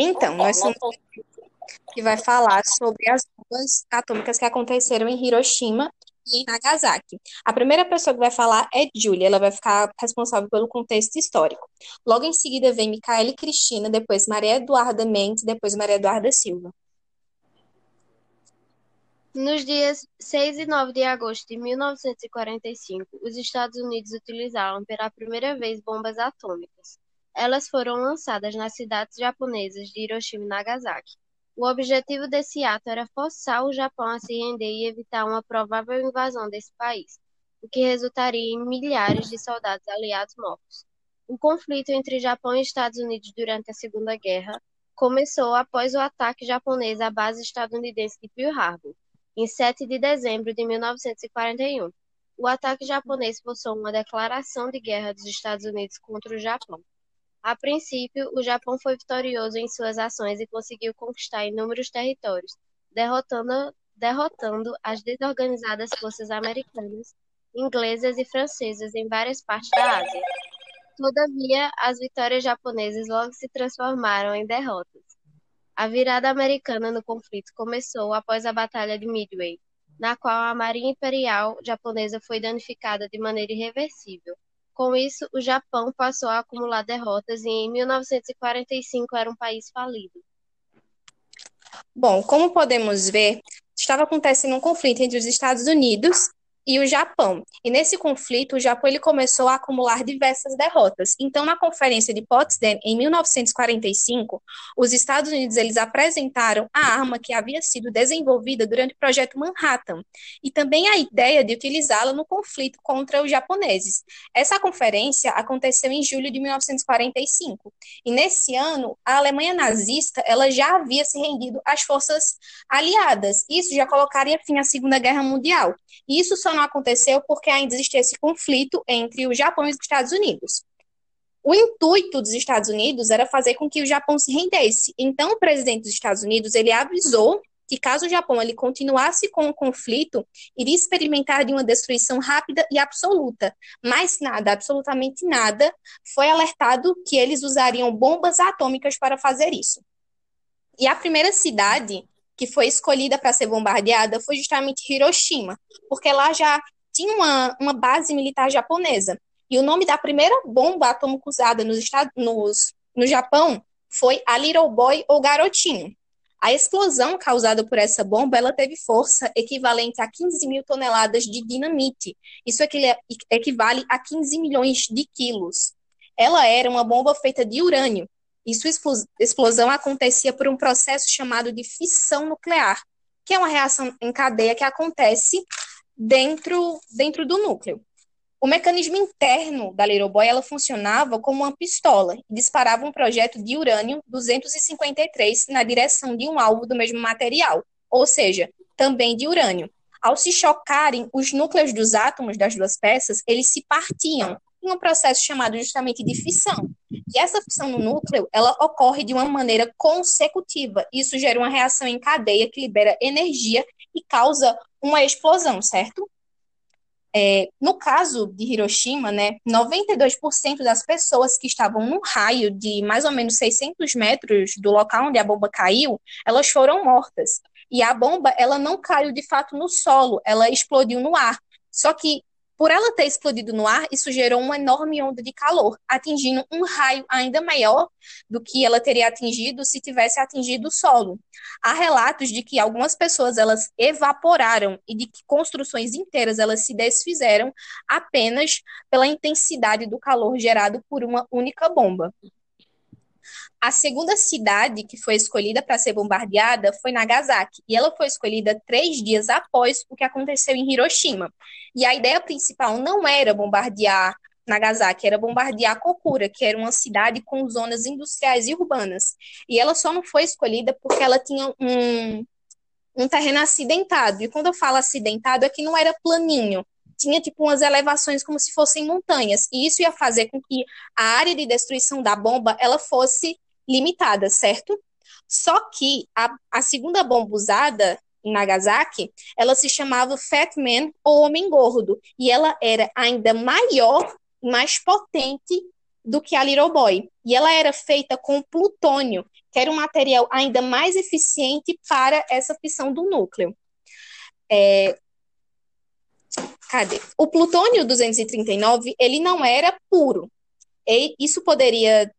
Então, nós somos que vai falar sobre as bombas atômicas que aconteceram em Hiroshima e Nagasaki. A primeira pessoa que vai falar é Julia, ela vai ficar responsável pelo contexto histórico. Logo em seguida vem Micaela Cristina, depois Maria Eduarda Mendes, depois Maria Eduarda Silva. Nos dias 6 e 9 de agosto de 1945, os Estados Unidos utilizaram pela primeira vez bombas atômicas. Elas foram lançadas nas cidades japonesas de Hiroshima e Nagasaki. O objetivo desse ato era forçar o Japão a se render e evitar uma provável invasão desse país, o que resultaria em milhares de soldados aliados mortos. O conflito entre Japão e Estados Unidos durante a Segunda Guerra começou após o ataque japonês à base estadunidense de Pearl Harbor, em 7 de dezembro de 1941. O ataque japonês forçou uma declaração de guerra dos Estados Unidos contra o Japão. A princípio, o Japão foi vitorioso em suas ações e conseguiu conquistar inúmeros territórios, derrotando, derrotando as desorganizadas forças americanas, inglesas e francesas em várias partes da Ásia. Todavia, as vitórias japonesas logo se transformaram em derrotas. A virada americana no conflito começou após a Batalha de Midway, na qual a Marinha Imperial japonesa foi danificada de maneira irreversível. Com isso, o Japão passou a acumular derrotas e em 1945 era um país falido. Bom, como podemos ver, estava acontecendo um conflito entre os Estados Unidos e o Japão. E nesse conflito, o Japão ele começou a acumular diversas derrotas. Então, na Conferência de Potsdam, em 1945, os Estados Unidos eles apresentaram a arma que havia sido desenvolvida durante o Projeto Manhattan e também a ideia de utilizá-la no conflito contra os japoneses. Essa conferência aconteceu em julho de 1945. E nesse ano, a Alemanha nazista ela já havia se rendido às forças aliadas. Isso já colocaria fim à Segunda Guerra Mundial. Isso só não aconteceu porque ainda existia esse conflito entre o Japão e os Estados Unidos. O intuito dos Estados Unidos era fazer com que o Japão se rendesse. Então, o presidente dos Estados Unidos ele avisou que caso o Japão ele continuasse com o conflito, iria experimentar de uma destruição rápida e absoluta. Mas nada, absolutamente nada, foi alertado que eles usariam bombas atômicas para fazer isso. E a primeira cidade que foi escolhida para ser bombardeada foi justamente Hiroshima, porque lá já tinha uma, uma base militar japonesa. E o nome da primeira bomba atômica usada nos Estados, nos, no Japão foi a Little Boy ou Garotinho. A explosão causada por essa bomba ela teve força equivalente a 15 mil toneladas de dinamite. Isso equivale a 15 milhões de quilos. Ela era uma bomba feita de urânio, e sua explosão acontecia por um processo chamado de fissão nuclear, que é uma reação em cadeia que acontece dentro, dentro do núcleo. O mecanismo interno da Little Boy ela funcionava como uma pistola e disparava um projeto de urânio 253 na direção de um alvo do mesmo material, ou seja, também de urânio. Ao se chocarem, os núcleos dos átomos das duas peças, eles se partiam, um processo chamado justamente de fissão. E essa fissão no núcleo, ela ocorre de uma maneira consecutiva. Isso gera uma reação em cadeia que libera energia e causa uma explosão, certo? É, no caso de Hiroshima, né, 92% das pessoas que estavam num raio de mais ou menos 600 metros do local onde a bomba caiu, elas foram mortas. E a bomba, ela não caiu de fato no solo, ela explodiu no ar. Só que por ela ter explodido no ar, isso gerou uma enorme onda de calor, atingindo um raio ainda maior do que ela teria atingido se tivesse atingido o solo. Há relatos de que algumas pessoas elas evaporaram e de que construções inteiras elas se desfizeram apenas pela intensidade do calor gerado por uma única bomba. A segunda cidade que foi escolhida para ser bombardeada foi Nagasaki, e ela foi escolhida três dias após o que aconteceu em Hiroshima. E a ideia principal não era bombardear Nagasaki, era bombardear Kokura, que era uma cidade com zonas industriais e urbanas. E ela só não foi escolhida porque ela tinha um, um terreno acidentado. E quando eu falo acidentado, é que não era planinho, tinha tipo umas elevações como se fossem montanhas, e isso ia fazer com que a área de destruição da bomba ela fosse limitada, certo? Só que a, a segunda bomba usada em Nagasaki, ela se chamava Fat Man ou Homem Gordo, e ela era ainda maior e mais potente do que a Little Boy. E ela era feita com plutônio, que era um material ainda mais eficiente para essa fissão do núcleo. É, cadê? O plutônio 239, ele não era puro. E isso poderia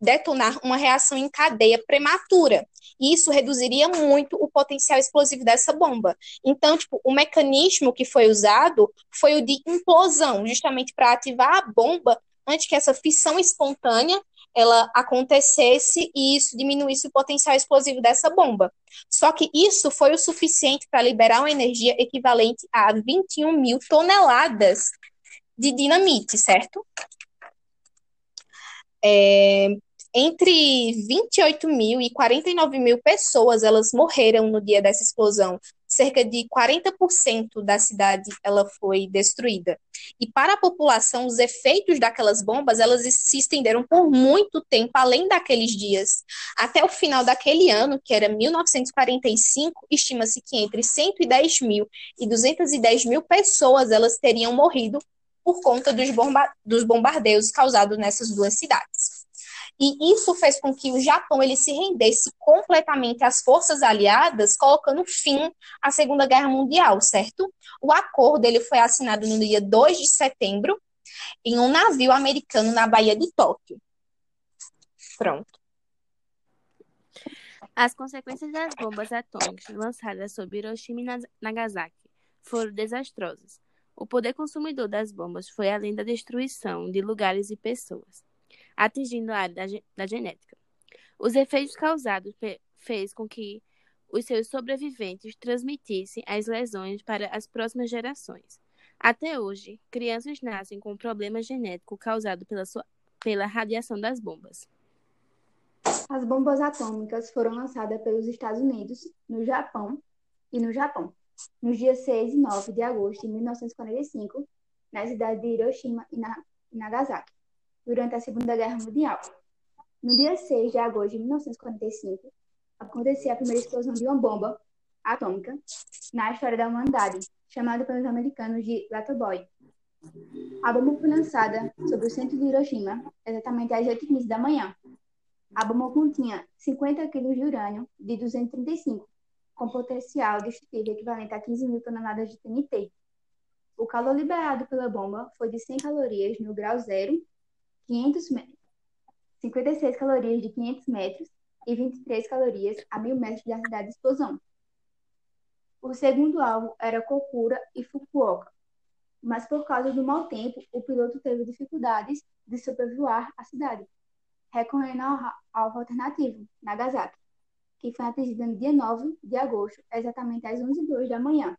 detonar uma reação em cadeia prematura. E isso reduziria muito o potencial explosivo dessa bomba. Então, tipo, o mecanismo que foi usado foi o de implosão, justamente para ativar a bomba antes que essa fissão espontânea ela acontecesse e isso diminuísse o potencial explosivo dessa bomba. Só que isso foi o suficiente para liberar uma energia equivalente a 21 mil toneladas de dinamite, certo? É, entre 28 mil e 49 mil pessoas elas morreram no dia dessa explosão. Cerca de 40% da cidade ela foi destruída. E para a população, os efeitos daquelas bombas elas se estenderam por muito tempo, além daqueles dias. Até o final daquele ano, que era 1945, estima-se que entre 110 mil e 210 mil pessoas elas teriam morrido por conta dos, bomba dos bombardeios causados nessas duas cidades. E isso fez com que o Japão ele se rendesse completamente às forças aliadas, colocando fim à Segunda Guerra Mundial, certo? O acordo ele foi assinado no dia 2 de setembro em um navio americano na Baía de Tóquio. Pronto. As consequências das bombas atômicas lançadas sobre Hiroshima e Nagasaki foram desastrosas. O poder consumidor das bombas foi além da destruição de lugares e pessoas atingindo a área da, da genética. Os efeitos causados fez com que os seus sobreviventes transmitissem as lesões para as próximas gerações. Até hoje, crianças nascem com um problema genético causado pela, sua, pela radiação das bombas. As bombas atômicas foram lançadas pelos Estados Unidos, no Japão e no Japão, nos dias 6 e 9 de agosto de 1945, nas cidades de Hiroshima e Nagasaki durante a Segunda Guerra Mundial. No dia 6 de agosto de 1945, aconteceu a primeira explosão de uma bomba atômica na história da humanidade, chamada pelos americanos de Little Boy. A bomba foi lançada sobre o centro de Hiroshima, exatamente às 8h15 da manhã. A bomba continha 50 kg de urânio de 235, com potencial destrutivo equivalente a 15 mil toneladas de TNT. O calor liberado pela bomba foi de 100 calorias no grau zero 500 metros, 56 calorias de 500 metros e 23 calorias a 1000 metros da cidade de explosão. O segundo alvo era Kokura e Fukuoka, mas por causa do mau tempo, o piloto teve dificuldades de sobrevoar a cidade, recorrendo ao alvo alternativo, Nagasaki, que foi atingida no dia 9 de agosto, exatamente às 11h02 da manhã.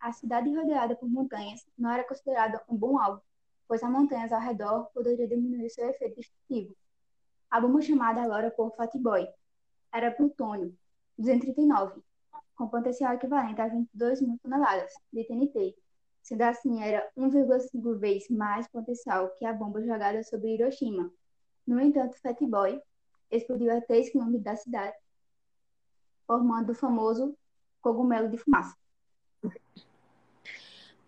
A, cidade rodeada por montanhas não era considerada um bom alvo, pois as montanhas ao redor poderiam diminuir seu efeito destrutivo. A bomba chamada agora por Fatboy era plutônio 239, com potencial equivalente a 22 mil toneladas de TNT, sendo assim era 1,5 vezes mais potencial que a bomba jogada sobre Hiroshima. No entanto, Fatboy explodiu a 3 km da cidade, formando o famoso cogumelo de fumaça.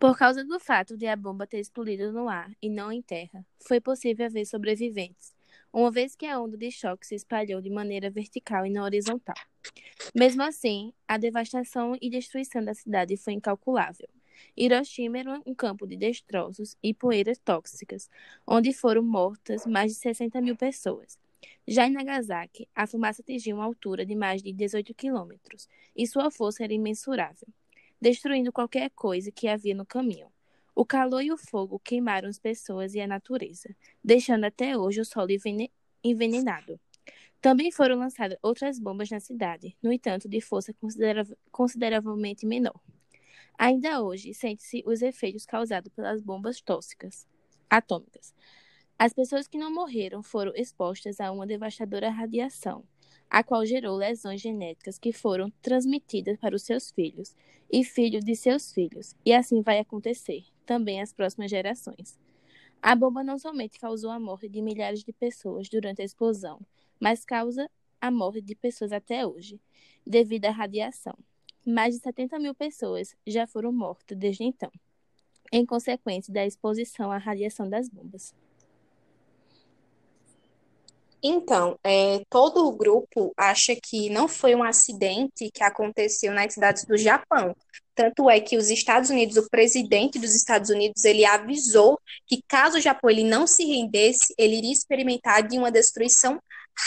Por causa do fato de a bomba ter explodido no ar e não em terra, foi possível haver sobreviventes, uma vez que a onda de choque se espalhou de maneira vertical e não horizontal. Mesmo assim, a devastação e destruição da cidade foi incalculável. Hiroshima era um campo de destroços e poeiras tóxicas, onde foram mortas mais de 60 mil pessoas. Já em Nagasaki, a fumaça atingiu uma altura de mais de 18 quilômetros, e sua força era imensurável destruindo qualquer coisa que havia no caminho. O calor e o fogo queimaram as pessoas e a natureza, deixando até hoje o solo envenenado. Também foram lançadas outras bombas na cidade, no entanto, de força consideravelmente menor. Ainda hoje, sente-se os efeitos causados pelas bombas tóxicas atômicas. As pessoas que não morreram foram expostas a uma devastadora radiação, a qual gerou lesões genéticas que foram transmitidas para os seus filhos e filhos de seus filhos, e assim vai acontecer também às próximas gerações. A bomba não somente causou a morte de milhares de pessoas durante a explosão, mas causa a morte de pessoas até hoje, devido à radiação. Mais de 70 mil pessoas já foram mortas desde então, em consequência da exposição à radiação das bombas. Então, é, todo o grupo acha que não foi um acidente que aconteceu nas cidades do Japão. Tanto é que os Estados Unidos, o presidente dos Estados Unidos, ele avisou que caso o Japão ele não se rendesse, ele iria experimentar de uma destruição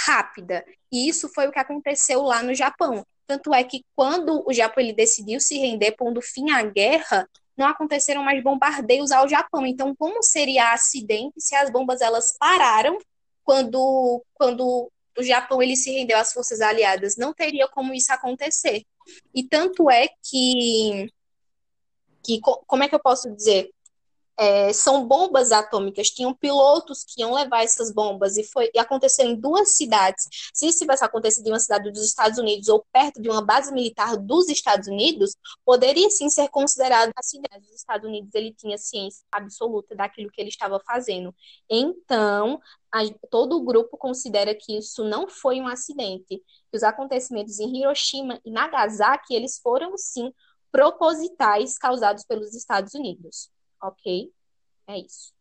rápida. E isso foi o que aconteceu lá no Japão. Tanto é que quando o Japão ele decidiu se render, pondo fim à guerra, não aconteceram mais bombardeios ao Japão. Então, como seria acidente se as bombas elas pararam quando, quando o Japão ele se rendeu às forças aliadas. Não teria como isso acontecer. E tanto é que, que como é que eu posso dizer? É, são bombas atômicas, tinham pilotos que iam levar essas bombas, e foi e aconteceu em duas cidades. Se isso tivesse acontecido em uma cidade dos Estados Unidos ou perto de uma base militar dos Estados Unidos, poderia sim ser considerado acidente. Os Estados Unidos ele tinha ciência absoluta daquilo que ele estava fazendo. Então, a, todo o grupo considera que isso não foi um acidente, que os acontecimentos em Hiroshima e Nagasaki eles foram sim propositais causados pelos Estados Unidos ok? É isso.